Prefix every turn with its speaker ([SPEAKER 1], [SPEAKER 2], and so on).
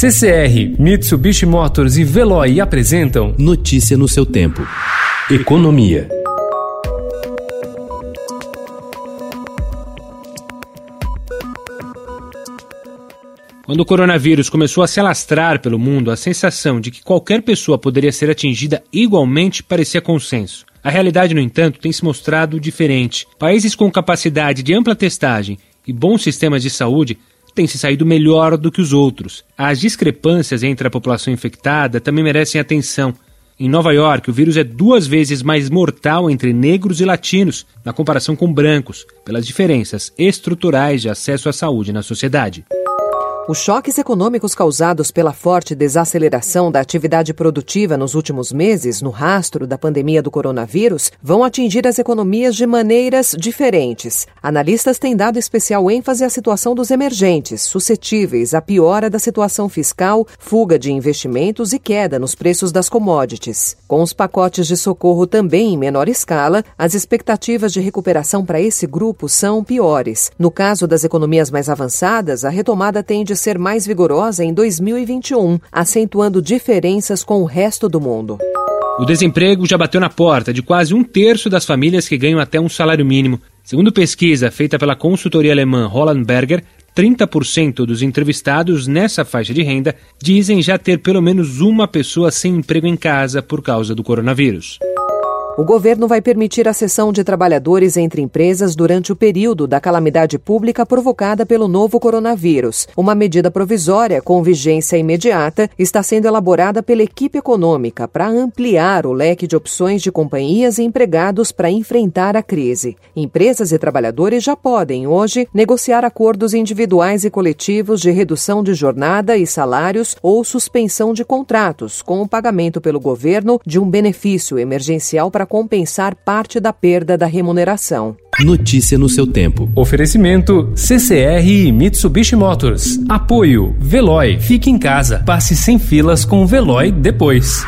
[SPEAKER 1] CCR, Mitsubishi Motors e Veloy apresentam
[SPEAKER 2] Notícia no seu tempo. Economia.
[SPEAKER 3] Quando o coronavírus começou a se alastrar pelo mundo, a sensação de que qualquer pessoa poderia ser atingida igualmente parecia consenso. A realidade, no entanto, tem se mostrado diferente. Países com capacidade de ampla testagem e bons sistemas de saúde têm se saído melhor do que os outros. As discrepâncias entre a população infectada também merecem atenção. Em Nova York, o vírus é duas vezes mais mortal entre negros e latinos, na comparação com brancos, pelas diferenças estruturais de acesso à saúde na sociedade.
[SPEAKER 4] Os choques econômicos causados pela forte desaceleração da atividade produtiva nos últimos meses, no rastro da pandemia do coronavírus, vão atingir as economias de maneiras diferentes. Analistas têm dado especial ênfase à situação dos emergentes, suscetíveis à piora da situação fiscal, fuga de investimentos e queda nos preços das commodities. Com os pacotes de socorro também em menor escala, as expectativas de recuperação para esse grupo são piores. No caso das economias mais avançadas, a retomada tende ser mais vigorosa em 2021, acentuando diferenças com o resto do mundo.
[SPEAKER 3] O desemprego já bateu na porta de quase um terço das famílias que ganham até um salário mínimo. Segundo pesquisa feita pela consultoria alemã Roland Berger, 30% dos entrevistados nessa faixa de renda dizem já ter pelo menos uma pessoa sem emprego em casa por causa do coronavírus.
[SPEAKER 4] O governo vai permitir a cessão de trabalhadores entre empresas durante o período da calamidade pública provocada pelo novo coronavírus. Uma medida provisória com vigência imediata está sendo elaborada pela equipe econômica para ampliar o leque de opções de companhias e empregados para enfrentar a crise. Empresas e trabalhadores já podem, hoje, negociar acordos individuais e coletivos de redução de jornada e salários ou suspensão de contratos, com o pagamento pelo governo de um benefício emergencial para compensar parte da perda da remuneração.
[SPEAKER 2] Notícia no seu tempo.
[SPEAKER 1] Oferecimento CCR e Mitsubishi Motors. Apoio Veloy. Fique em casa. Passe sem filas com o Veloy depois.